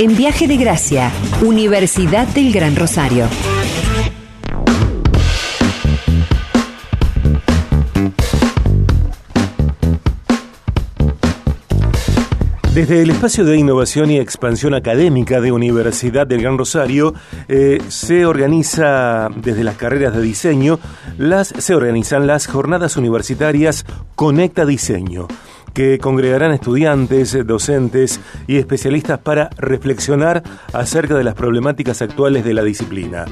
en Viaje de Gracia, Universidad del Gran Rosario. Desde el espacio de innovación y expansión académica de Universidad del Gran Rosario eh, se organiza desde las carreras de diseño las se organizan las jornadas universitarias Conecta Diseño que congregarán estudiantes, docentes y especialistas para reflexionar acerca de las problemáticas actuales de la disciplina.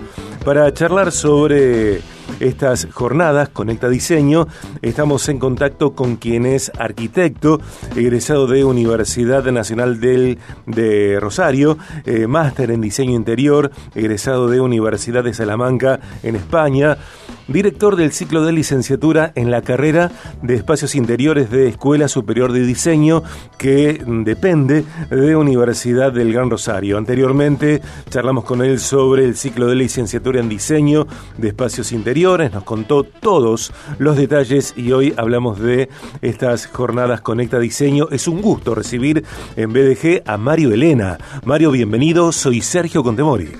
Para charlar sobre estas jornadas, Conecta Diseño, estamos en contacto con quien es arquitecto, egresado de Universidad Nacional del, de Rosario, eh, máster en diseño interior, egresado de Universidad de Salamanca en España, director del ciclo de licenciatura en la carrera de espacios interiores de Escuela Superior de Diseño, que depende de Universidad del Gran Rosario. Anteriormente charlamos con él sobre el ciclo de licenciatura en diseño de espacios interiores, nos contó todos los detalles y hoy hablamos de estas jornadas Conecta Diseño. Es un gusto recibir en BDG a Mario Elena. Mario, bienvenido, soy Sergio Contemori.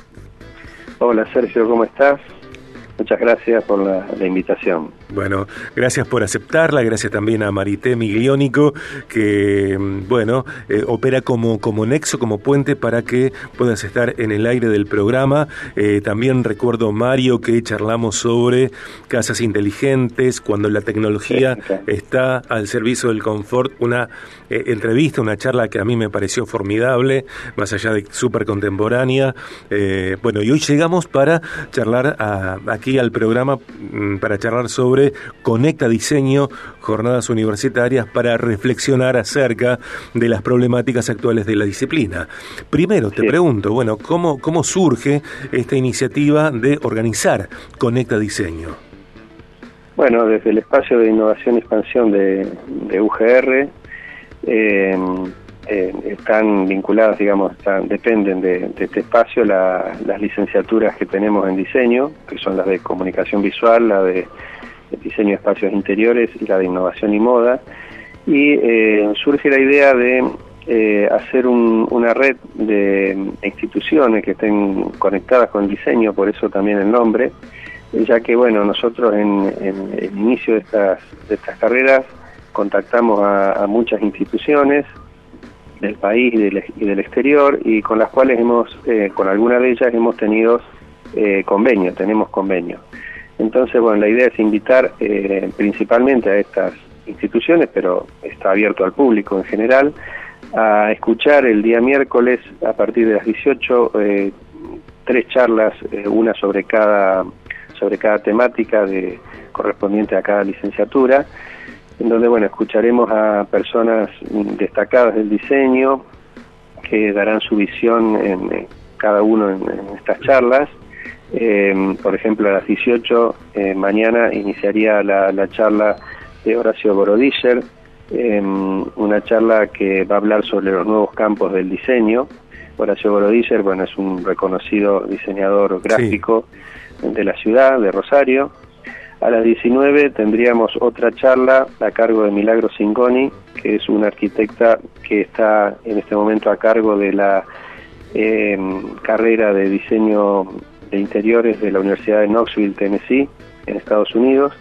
Hola Sergio, ¿cómo estás? Muchas gracias por la, invitación. Bueno, gracias por aceptarla, gracias también a Marité Migliónico, que, mm, bueno, eh, opera como, como nexo, como puente para que puedas estar en el aire del programa. Eh, también recuerdo, Mario, que charlamos sobre casas inteligentes, cuando la tecnología está al servicio del confort, una eh, entrevista, una charla que a mí me pareció formidable, más allá de súper contemporánea. bueno, y hoy llegamos para charlar a, aquí al programa mm, para charlar sobre Conecta Diseño, jornadas universitarias para reflexionar acerca de las problemáticas actuales de la disciplina. Primero, te pregunto, bueno, ¿cómo, ¿cómo surge esta iniciativa de organizar Conecta Diseño? Bueno, desde el espacio de innovación y expansión de, UGR, eh, eh, están vinculadas, digamos, dependen de, este espacio las licenciaturas que tenemos en diseño, que son las de comunicación visual, la de, diseño de espacios interiores y la de innovación y moda. Y eh, surge la idea de eh, hacer una red de instituciones que estén conectadas con el diseño, por eso también el nombre, ya que, bueno, nosotros en, el inicio de estas, de estas carreras contactamos a muchas instituciones, del país y del, exterior y con las cuales hemos, eh, con algunas de ellas hemos tenido eh, convenio, tenemos convenio. Entonces, bueno, la idea es invitar eh, principalmente a estas instituciones, pero está abierto al público en general, a escuchar el día miércoles a partir de las 18 tres charlas, una sobre cada sobre cada temática de correspondiente a cada licenciatura en donde bueno escucharemos a personas destacadas del diseño que darán su visión en, cada uno en, estas charlas. Em, por ejemplo, a las 18 eh, mañana iniciaría la, charla de Horacio Borodischer, em, una charla que va a hablar sobre los nuevos campos del diseño. Horacio Borodischer, bueno, es un reconocido diseñador gráfico de la ciudad, de Rosario, a las 19 tendríamos otra charla a cargo de Milagro Singoni, que es una arquitecta que está en este momento a cargo de la em, carrera de diseño de interiores de la Universidad de Knoxville, Tennessee, en Estados Unidos.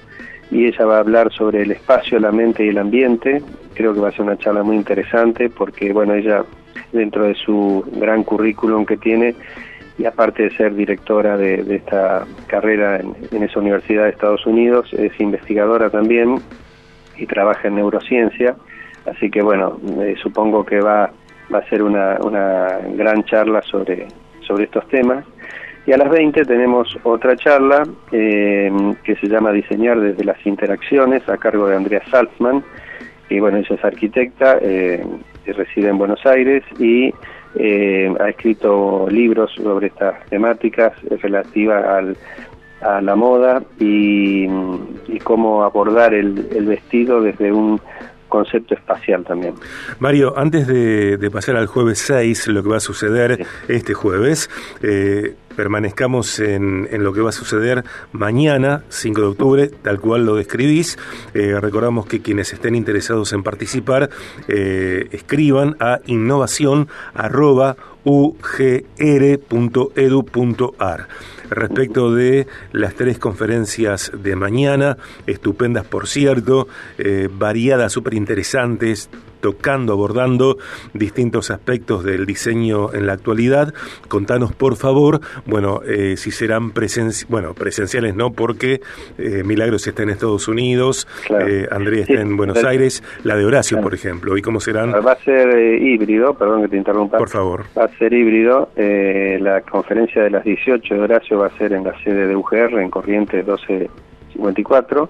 Y ella va a hablar sobre el espacio, la mente y el ambiente. Creo que va a ser una charla muy interesante porque, bueno, ella, dentro de su gran currículum que tiene, y aparte de ser directora de, esta carrera en, esa universidad de Estados Unidos, es investigadora también y trabaja en neurociencia, así que bueno, eh, supongo que va, va a ser una, una gran charla sobre, sobre estos temas. Y a las 20 tenemos otra charla eh, que se llama Diseñar desde las interacciones a cargo de Andrea Salzman, y bueno, ella es arquitecta, eh, reside en Buenos Aires y eh, ha escrito libros sobre estas temáticas relativas al, a la moda y, cómo abordar el, el, vestido desde un concepto espacial también. Mario, antes de, pasar al jueves 6, lo que va a suceder este jueves, eh, permanezcamos en, en, lo que va a suceder mañana, 5 de octubre, tal cual lo describís. Eh, recordamos que quienes estén interesados en participar, eh, escriban a innovación arroba ugr.edu.ar. Respecto de las tres conferencias de mañana, estupendas por cierto, eh, variadas, súper interesantes, tocando, abordando distintos aspectos del diseño en la actualidad. Contanos, por favor, bueno, eh, si serán bueno, presenciales, no, porque eh, Milagros está en Estados Unidos, eh, Andrea está en Buenos Aires, la de Horacio, por ejemplo, ¿y cómo serán? Va a ser híbrido, perdón que te interrumpa. Por favor. Va a ser híbrido. la conferencia de las 18 de Horacio va a ser en la sede de UGR, en Corrientes 1254.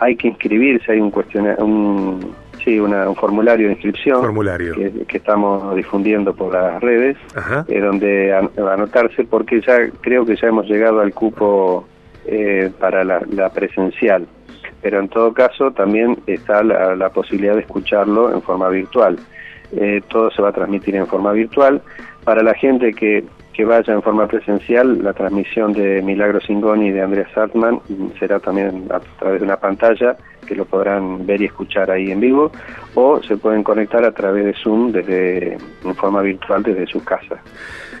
hay que inscribirse, hay un cuestionario, un Sí, un formulario de inscripción formulario. Que, estamos difundiendo por las redes, eh, donde anotarse porque ya creo que ya hemos llegado al cupo eh, para la, presencial, pero en todo caso también está la, posibilidad de escucharlo en forma virtual. Eh, todo se va a transmitir en forma virtual. Para la gente que, que vaya en forma presencial, la transmisión de Milagro Singoni y de Andrea Sartman será también a través de una pantalla que lo podrán ver y escuchar ahí en vivo, o se pueden conectar a través de Zoom desde en forma virtual desde sus casas.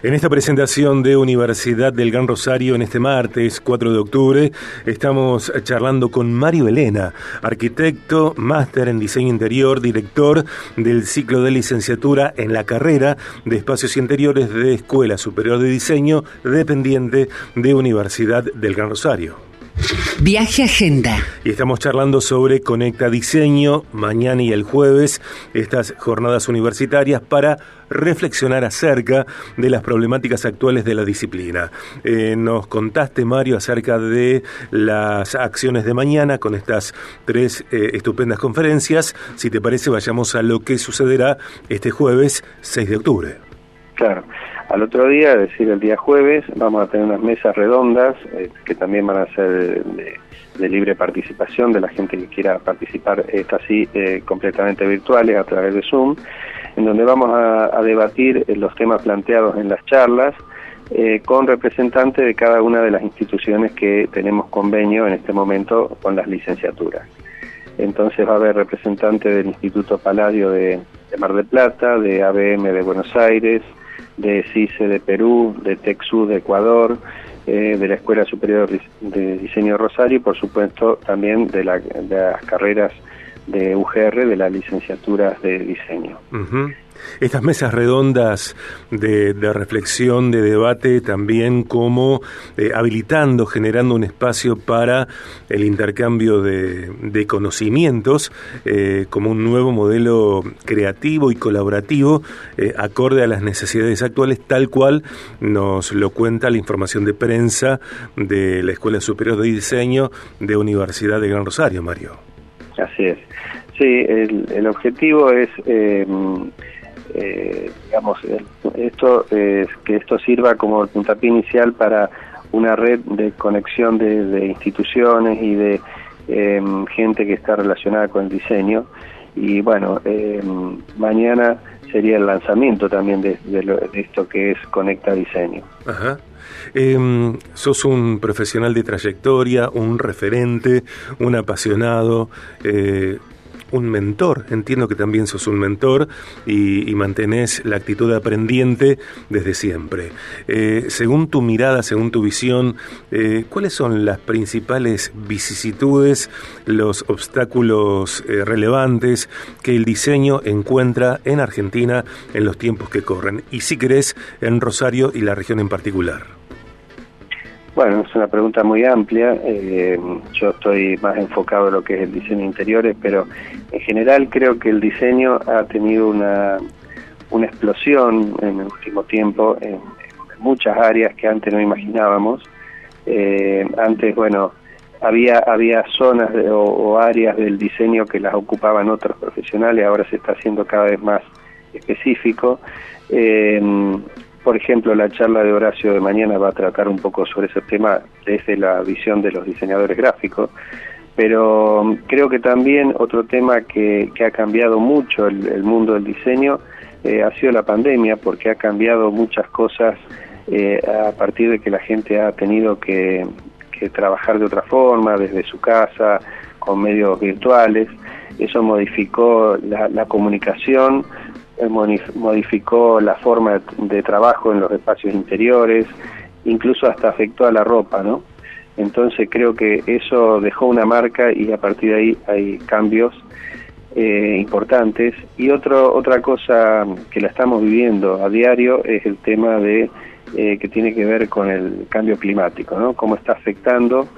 En esta presentación de Universidad del Gran Rosario, en este martes 4 de octubre, estamos charlando con Mario Elena, arquitecto, máster en diseño interior, director del ciclo de licenciatura en la carrera de espacios interiores de Escuela Superior de Diseño, dependiente de Universidad del Gran Rosario. Viaje Agenda. Y estamos charlando sobre Conecta Diseño mañana y el jueves, estas jornadas universitarias para reflexionar acerca de las problemáticas actuales de la disciplina. Eh, nos contaste, Mario, acerca de las acciones de mañana con estas tres eh, estupendas conferencias. Si te parece, vayamos a lo que sucederá este jueves 6 de octubre. Claro. Al otro día, es decir, el día jueves, vamos a tener unas mesas redondas eh, que también van a ser de, libre participación de la gente que quiera participar, estas sí, eh, completamente virtuales a través de Zoom, en donde vamos a, debatir eh, los temas planteados en las charlas con representantes de cada una de las instituciones que tenemos convenio en este momento con las licenciaturas. Entonces va a haber representantes del Instituto Paladio de Mar del Plata, de ABM de Buenos Aires, de CICE de Perú, de TEXU de Ecuador, eh, de la Escuela Superior de Diseño Rosario y por supuesto también de, las carreras de UGR, de las licenciaturas de diseño. Estas mesas redondas de, reflexión, de debate, también como eh, habilitando, generando un espacio para el intercambio de, conocimientos, eh, como un nuevo modelo creativo y colaborativo, eh, acorde a las necesidades actuales, tal cual nos lo cuenta la información de prensa de la Escuela Superior de Diseño de Universidad de Gran Rosario, Mario. Así es. Sí, el, objetivo es eh, digamos, esto es que esto sirva como el puntapié inicial para una red de conexión de, instituciones y de em, gente que está relacionada con el diseño. Y bueno, em, mañana sería el lanzamiento también de, esto que es Conecta Diseño. Ajá. Em, sos un profesional de trayectoria, un referente, un apasionado. Eh, un mentor. Entiendo que también sos un mentor y, mantenés la actitud aprendiente desde siempre. Eh, según tu mirada, según tu visión, eh, ¿cuáles son las principales vicisitudes, los obstáculos eh, relevantes que el diseño encuentra en Argentina en los tiempos que corren? Y si querés, en Rosario y la región en particular. Bueno, es una pregunta muy amplia. Eh, yo estoy más enfocado en lo que es el diseño interiores, pero en general creo que el diseño ha tenido una, una explosión en el último tiempo en, muchas áreas que antes no imaginábamos. Eh, antes, bueno, había había zonas o, áreas del diseño que las ocupaban otros profesionales, ahora se está haciendo cada vez más específico. Eh, por ejemplo, la charla de Horacio de mañana va a tratar un poco sobre ese tema desde la visión de los diseñadores gráficos, pero um, creo que también otro tema que, ha cambiado mucho el, mundo del diseño eh, ha sido la pandemia, porque ha cambiado muchas cosas eh, a partir de que la gente ha tenido que, trabajar de otra forma, desde su casa, con medios virtuales. Eso modificó la comunicación modificó la forma de trabajo en los espacios interiores, incluso hasta afectó a la ropa, ¿no? Entonces creo que eso dejó una marca y a partir de ahí hay cambios eh, importantes. Y otro, otra cosa que la estamos viviendo a diario es el tema de eh, que tiene que ver con el cambio climático, ¿no? Cómo está afectando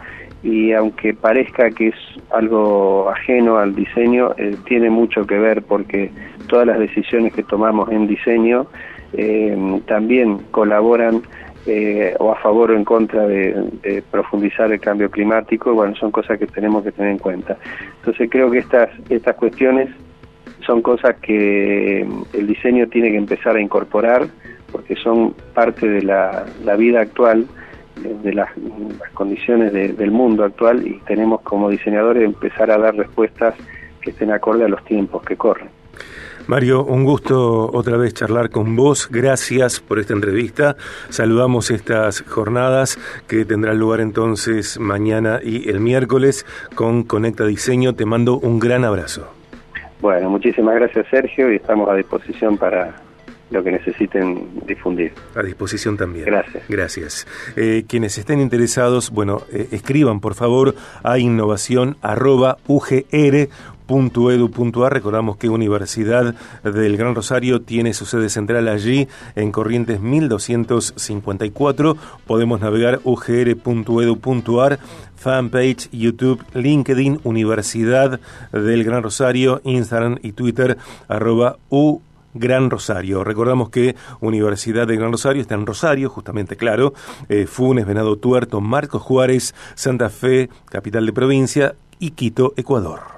y aunque parezca que es algo ajeno al diseño, eh, tiene mucho que ver porque todas las decisiones que tomamos en diseño también colaboran eh, o a favor o en contra de, profundizar el cambio climático, bueno, son cosas que tenemos que tener en cuenta. Entonces creo que estas, estas cuestiones son cosas que mm, el diseño tiene que empezar a incorporar porque son parte de la, vida actual, de las, condiciones del mundo actual y tenemos como diseñadores empezar a dar respuestas que estén acorde a los tiempos que corren. Mario, un gusto otra vez charlar con vos. Gracias por esta entrevista. Saludamos estas jornadas que tendrán lugar entonces mañana y el miércoles con Conecta Diseño. Te mando un gran abrazo. Bueno, muchísimas gracias Sergio y estamos a disposición para lo que necesiten difundir. A disposición también. Gracias. Gracias. Eh, quienes estén interesados, bueno, eh, escriban por favor a innovación .edu.ar. Recordamos que Universidad del Gran Rosario tiene su sede central allí en Corrientes 1254. Podemos navegar ugr.edu.ar, fanpage, YouTube, LinkedIn, Universidad del Gran Rosario, Instagram y Twitter, arroba u Gran Rosario. Recordamos que Universidad del Gran Rosario está en Rosario, justamente claro, eh, Funes, Venado Tuerto, Marcos Juárez, Santa Fe, capital de provincia, y Quito, Ecuador.